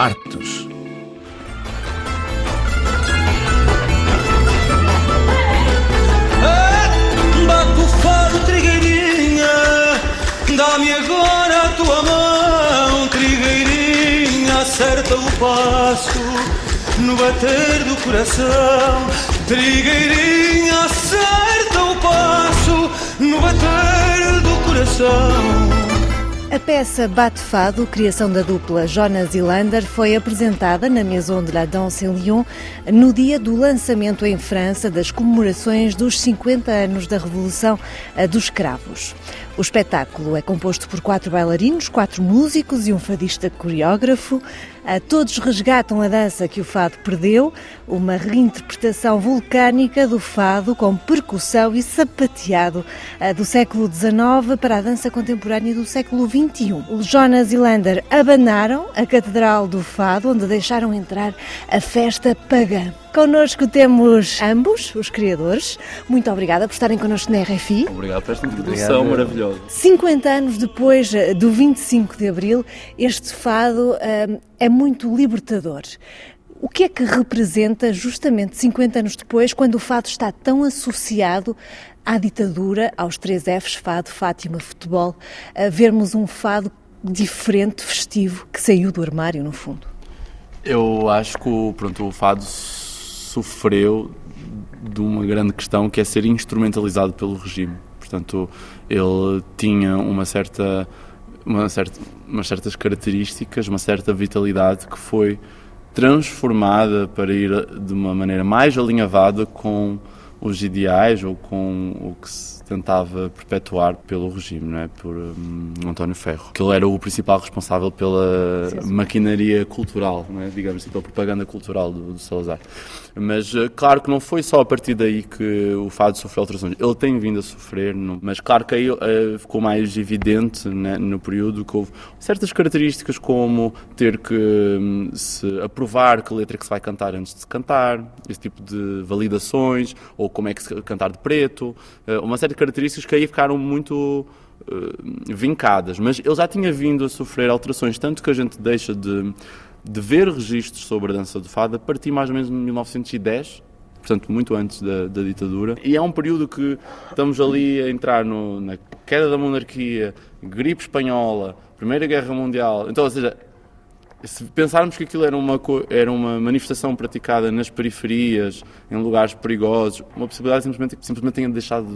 Bate o fado, trigueirinha, dá-me agora a tua mão, trigueirinha, acerta o passo no bater do coração. Trigueirinha, acerta o passo no bater do coração. A peça Bate Fado, criação da dupla Jonas e Lander, foi apresentada na Maison de la Danse em Lyon no dia do lançamento em França das comemorações dos 50 anos da Revolução dos Escravos. O espetáculo é composto por quatro bailarinos, quatro músicos e um fadista coreógrafo. Todos resgatam a dança que o fado perdeu, uma reinterpretação vulcânica do fado com percussão e sapateado do século XIX para a dança contemporânea do século XXI. Jonas e Lander abanaram a Catedral do Fado, onde deixaram entrar a festa pagã. Connosco temos ambos, os criadores. Muito obrigada por estarem connosco na RFI. Obrigado por esta introdução maravilhosa. 50 anos depois do 25 de Abril, este fado hum, é muito libertador. O que é que representa, justamente 50 anos depois, quando o fado está tão associado à ditadura, aos três Fs, fado, Fátima, futebol, a vermos um fado diferente, festivo, que saiu do armário, no fundo? Eu acho que pronto, o fado sofreu de uma grande questão que é ser instrumentalizado pelo regime. Portanto, ele tinha uma certa, uma certa, umas certas características, uma certa vitalidade que foi transformada para ir de uma maneira mais alinhavada com os ideais ou com o que se tentava perpetuar pelo regime, não é? por um, António Ferro, que ele era o principal responsável pela sim, sim. maquinaria cultural, não é? digamos assim, pela propaganda cultural do, do Salazar. Mas claro que não foi só a partir daí que o fado sofreu alterações. Ele tem vindo a sofrer, mas claro que aí uh, ficou mais evidente né, no período que houve certas características como ter que um, se aprovar que letra que se vai cantar antes de se cantar, esse tipo de validações, ou como é que se cantar de preto, uh, uma série de características que aí ficaram muito uh, vincadas. Mas ele já tinha vindo a sofrer alterações, tanto que a gente deixa de de ver registros sobre a dança do fado a partir mais ou menos de 1910, portanto muito antes da, da, ditadura. E é um período que estamos ali a entrar no, na queda da monarquia, gripe espanhola, Primeira Guerra Mundial. Então, ou seja, se pensarmos que aquilo era uma, era uma manifestação praticada nas periferias, em lugares perigosos, uma possibilidade simplesmente que simplesmente tenha deixado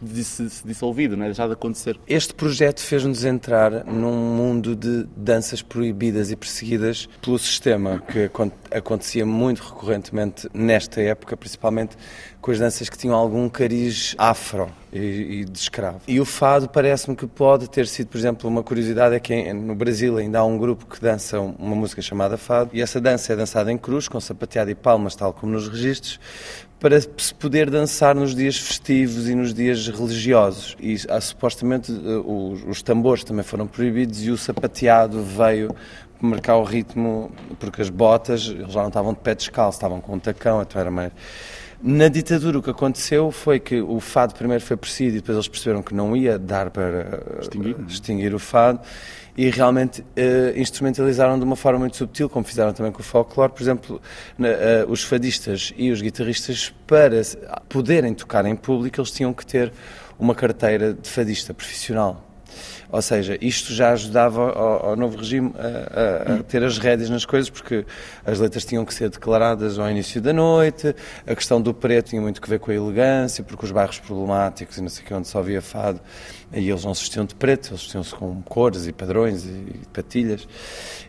de, de se, se dissolvido, não é? deixado de acontecer. Este projeto fez-nos entrar num mundo de danças proibidas e perseguidas pelo sistema, que acontecia muito recorrentemente nesta época, principalmente com as danças que tinham algum cariz afro e, e de escravo. E o fado parece-me que pode ter sido, por exemplo, uma curiosidade é que no Brasil ainda há um grupo que dança uma música chamada fado e essa dança é dançada em cruz, com sapateado e palmas, tal como nos registros, para se poder dançar nos dias festivos e nos dias religiosos. E ah, supostamente os, os tambores também foram proibidos e o sapateado veio marcar o ritmo, porque as botas eles já não estavam de pé descalço, estavam com um tacão, então era mais na ditadura o que aconteceu foi que o fado primeiro foi perseguido e depois eles perceberam que não ia dar para extinguir, extinguir o fado e realmente uh, instrumentalizaram de uma forma muito subtil, como fizeram também com o folclore. Por exemplo, na, uh, os fadistas e os guitarristas, para poderem tocar em público, eles tinham que ter uma carteira de fadista profissional. Ou seja, isto já ajudava ao, ao novo regime a, a, a, ter as rédeas nas coisas, porque as letras tinham que ser declaradas ao início da noite, a questão do preto tinha muito que ver com a elegância, porque os bairros problemáticos e não sei o que, onde só havia fado, aí eles não se vestiam de preto, eles vestiam-se com cores e padrões e patilhas.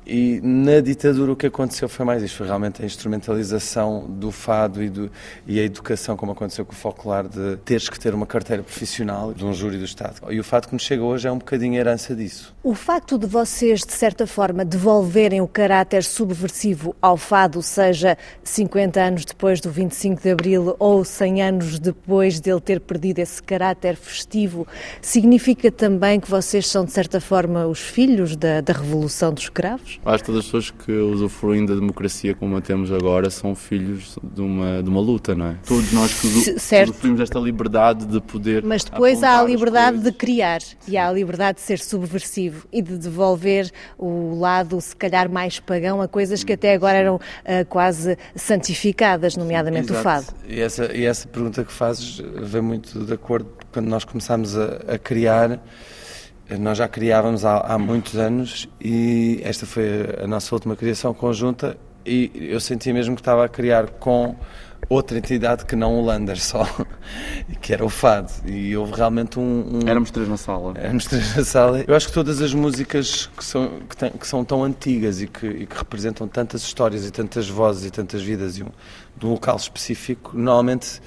E na ditadura o que aconteceu foi mais isto, foi realmente a instrumentalização do fado e, do, e a educação, como aconteceu com o folclore, de teres que ter uma carteira profissional de um júri do Estado. E o fado que nos chega hoje é um bocadinho herança disso. O facto de vocês, de certa forma, devolverem o caráter subversivo ao fado, seja 50 anos depois do 25 de Abril ou 100 anos depois dele ter perdido esse caráter festivo, significa também que vocês são, de certa forma, os filhos da, da Revolução dos Escravos? Acho que todas as pessoas que usufruem da democracia como a temos agora são filhos de uma, de uma luta, não é? Todos nós que usufruímos desta liberdade de poder. Mas depois há a liberdade de criar e há a liberdade de ser subversivo e de devolver o lado, se calhar, mais pagão a coisas que até agora eram uh, quase santificadas, nomeadamente Exato. o fado. E essa, e essa pergunta que fazes vem muito de acordo quando nós começámos a, a criar. Nós já criávamos há, há muitos anos e esta foi a nossa última criação conjunta e eu senti mesmo que estava a criar com outra entidade que não o Lander só, que era o Fado. E houve realmente um, um... Éramos três na sala. Éramos três na sala. Eu acho que todas as músicas que são, que, tem, que são tão antigas e que, e que, representam tantas histórias e tantas vozes e tantas vidas e um, de um local específico, normalmente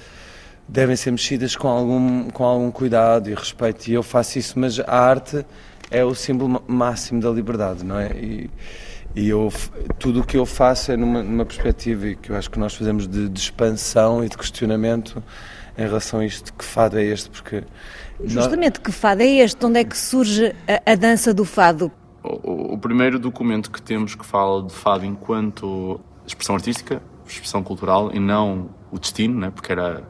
devem ser mexidas com algum, com algum cuidado e respeito. E eu faço isso, mas a arte é o símbolo máximo da liberdade, não é? E, e eu, tudo o que eu faço é numa, numa perspectiva e que eu acho que nós fazemos de, de, expansão e de questionamento em relação a isto. Que fado é este? Porque Justamente, nós... que fado é este? Onde é que surge a, a dança do fado? O, o, primeiro documento que temos que fala de fado enquanto expressão artística, expressão cultural e não o destino, né? porque era,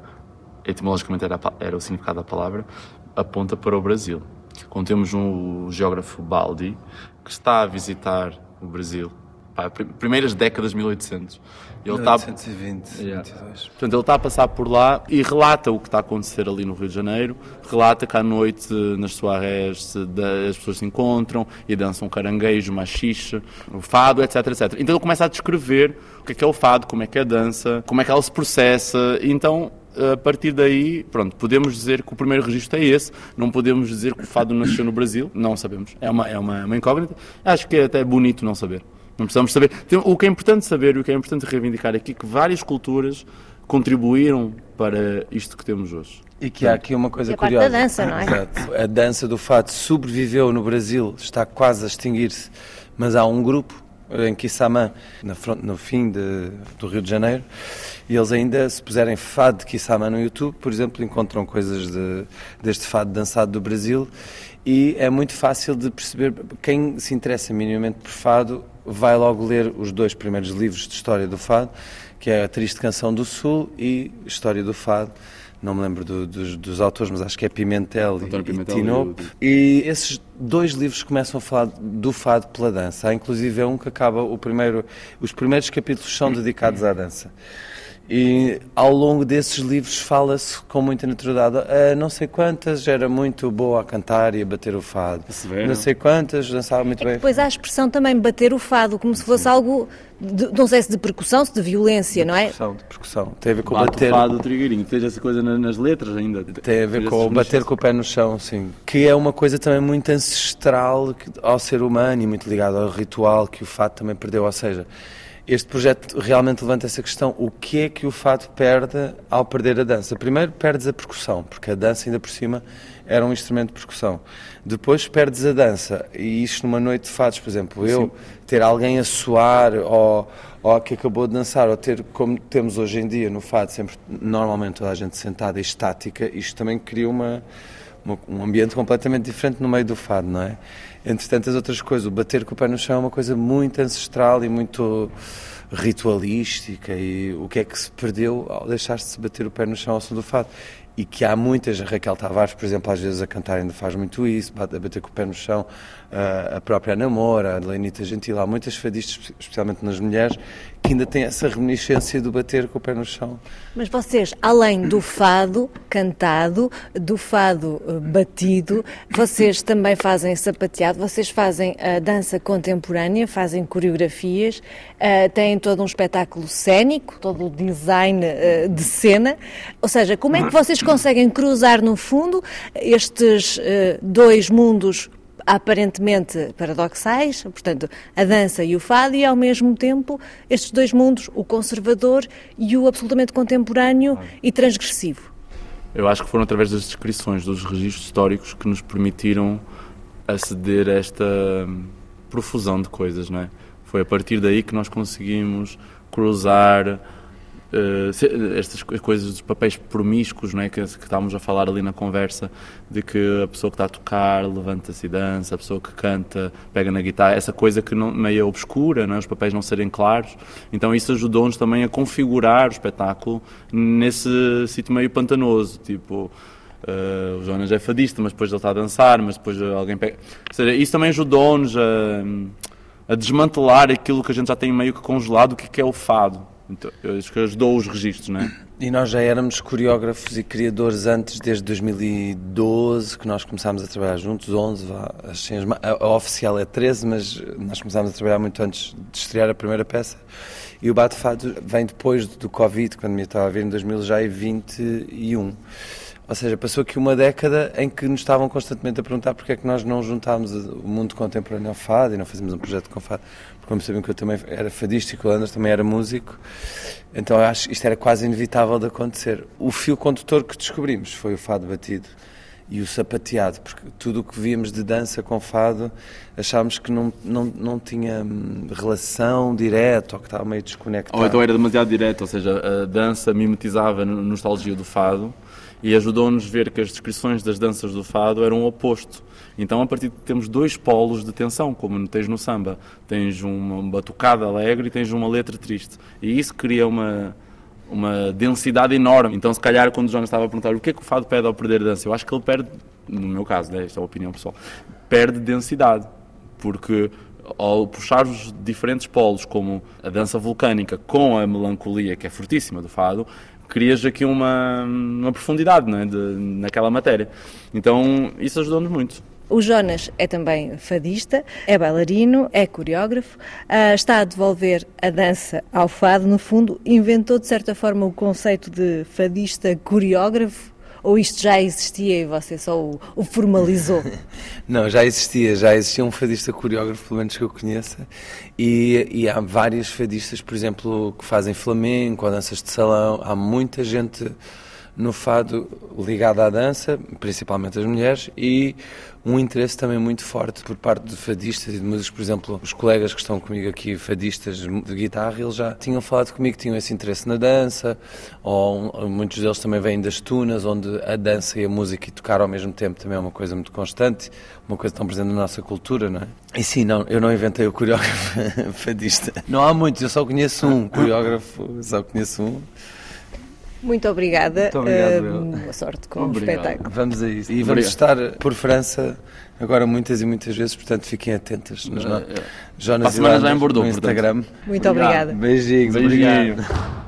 etimologicamente era, era o significado da palavra, aponta para o Brasil. Quando temos um geógrafo Baldi que está a visitar o Brasil. Pá, primeiras décadas de 1800. Ele 1820, está, yeah. Portanto, ele está a passar por lá e relata o que está a acontecer ali no Rio de Janeiro, relata que à noite, nas soirées, as pessoas se encontram e dançam caranguejo, machixe, o fado, etc, etc. Então ele começa a descrever o que é, que é o fado, como é que é a dança, como é que ela se processa, então a partir daí, pronto, podemos dizer que o primeiro registro é esse, não podemos dizer que o fado nasceu no Brasil, não sabemos, é uma, é uma, uma incógnita. Acho que é até bonito não saber. Não precisamos saber. O que é importante saber e o que é importante reivindicar aqui é que várias culturas contribuíram para isto que temos hoje. E que há aqui uma coisa é curiosa. A dança, não é? Exato. A dança do fado sobreviveu no Brasil, está quase a extinguir-se, mas há um grupo em Quissamã, no fim de, do Rio de Janeiro, e eles ainda, se puserem fado de Quissamã no YouTube, por exemplo, encontram coisas de, deste fado dançado do Brasil, e é muito fácil de perceber, quem se interessa minimamente por fado, vai logo ler os dois primeiros livros de história do fado, que é a Triste Canção do Sul e História do Fado, não me lembro do, dos, dos, autores, mas acho que é Pimentel e, Pimentel e Tino. E, e esses dois livros começam a falar do fado pela dança. Há inclusive é um que acaba o primeiro, os primeiros capítulos são dedicados à dança. E ao longo desses livros fala-se com muita naturalidade. Uh, não sei quantas era muito boa a cantar e a bater o fado. Não sei quantas dançava muito é bem. Depois há a expressão também bater o fado, como se fosse Sim. algo, de, não sei se de percussão, se de violência, de não é? Percussão, de percussão. Tem a ver com Bate bater. o fado, o trigueirinho. Tens essa coisa nas letras ainda. Tem a ver com bater com o pé no chão, sim. Que é uma coisa também muito ancestral ao ser humano e muito ligada ao ritual que o fado também perdeu. Ou seja, este projeto realmente levanta essa questão: o que é que o fado perde ao perder a dança? Primeiro, perdes a percussão, porque a dança, ainda por cima, era um instrumento de percussão. Depois, perdes a dança, e isto numa noite de fados, por exemplo, eu Sim. ter alguém a soar ou, ou que acabou de dançar, ou ter, como temos hoje em dia no fado, sempre normalmente toda a gente sentada e estática, isto também cria uma, uma um ambiente completamente diferente no meio do fado, não é? entre tantas outras coisas. O bater com o pé no chão é uma coisa muito ancestral e muito ritualística e o que é que se perdeu ao deixar-se bater o pé no chão ao som do fado e que há muitas, a Raquel Tavares, por exemplo, às vezes a cantar ainda faz muito isso, a bater com o pé no chão, a própria Namora, a Lenita Gentil, há muitas fadistas, especialmente nas mulheres, que ainda têm essa reminiscência do bater com o pé no chão. Mas vocês, além do fado cantado, do fado eh, batido, vocês também fazem sapateado, vocês fazem a dança contemporânea, fazem coreografias, uh, têm todo um espetáculo cênico, todo o design de cena, ou seja, como é que vocês conseguem cruzar no fundo estes dois mundos aparentemente paradoxais, portanto, a dança e o fado, e ao mesmo tempo estes dois mundos, o conservador e o absolutamente contemporâneo e transgressivo. Eu acho que foram através das descrições dos registros históricos que nos permitiram aceder a esta profusão de coisas, não é? Foi a partir daí que nós conseguimos cruzar uh, estas coisas dos papéis promíscuos, não é? Que, que, estávamos a falar ali na conversa, de que a pessoa que está a tocar levanta-se e dança, a pessoa que canta pega na guitarra, essa coisa que não, meio obscura, não é? os papéis não serem claros. Então isso ajudou-nos também a configurar o espetáculo nesse sítio meio pantanoso, tipo Uh, o Jonas é fadista, mas depois ele está a dançar, mas depois alguém pega. Ou seja, isso também ajudou-nos a, a, desmantelar aquilo que a gente já tem meio que congelado, o que é, é o fado. Então, ajudou os registros, não é? E nós já éramos coreógrafos e criadores antes, desde 2012, que nós começámos a trabalhar juntos, 11, assim, a, a oficial é 13, mas nós começámos a trabalhar muito antes de estrear a primeira peça. E o Bate Fado vem depois do Covid, quando me estava a ver em 2000 já é 21. Ou seja, passou aqui uma década em que nos estavam constantemente a perguntar porque é que nós não juntámos o mundo contemporâneo ao fado e não fazíamos um projeto com fado. Porque como sabiam que eu também era fadístico, o Anders também era músico, então eu acho que isto era quase inevitável de acontecer. O fio condutor que descobrimos foi o fado batido e o sapateado, porque tudo o que víamos de dança com fado achámos que não, não, não tinha hum, relação direta ou que estava meio desconectado. Ou então era demasiado direto, ou seja, a dança mimetizava a nostalgia do fado e ajudou-nos a ver que as descrições das danças do fado eram o oposto. Então, a partir de temos dois polos de tensão, como tens no samba. Tens uma batucada alegre e tens uma letra triste. E isso cria uma, uma densidade enorme. Então, se calhar, quando o Jonas estava a perguntar o que é que o fado perde ao perder dança, eu acho que ele perde, no meu caso, né, esta é a opinião pessoal, perde densidade. Porque ao puxar os diferentes polos, como a dança vulcânica com a melancolia, que é fortíssima do fado, crias aqui uma, uma profundidade não é? De, naquela matéria. Então isso ajudou-nos muito. O Jonas é também fadista, é bailarino, é coreógrafo, uh, está a devolver a dança ao fado, no fundo, inventou de certa forma o conceito de fadista coreógrafo ou isto já existia e você só o, o formalizou? Não, já existia, já existia um fadista coreógrafo, pelo menos que eu conheça, e, e há vários fadistas, por exemplo, que fazem flamenco danças de salão, há muita gente no fado ligado à dança, principalmente as mulheres, e um interesse também muito forte por parte de fadistas e de músicos, por exemplo, os colegas que estão comigo aqui, fadistas de guitarra, eles já tinham falado comigo que tinham esse interesse na dança, ou muitos deles também vêm das tunas, onde a dança e a música e tocar ao mesmo tempo também é uma coisa muito constante, uma coisa tão presente na nossa cultura, não é? E sim, não, eu não inventei o coreógrafo fadista. Não há muitos, eu só conheço um coreógrafo, só conheço um. Muito obrigada. Muito obrigado. Uh, boa sorte com obrigado. o espetáculo. Vamos a isso. E vamos obrigado. estar por França agora muitas e muitas vezes, portanto fiquem atentas nos uh, Jonas já em Bordeaux, no Instagram. Muito obrigada. Beijinhos. Beijinho. Obrigado.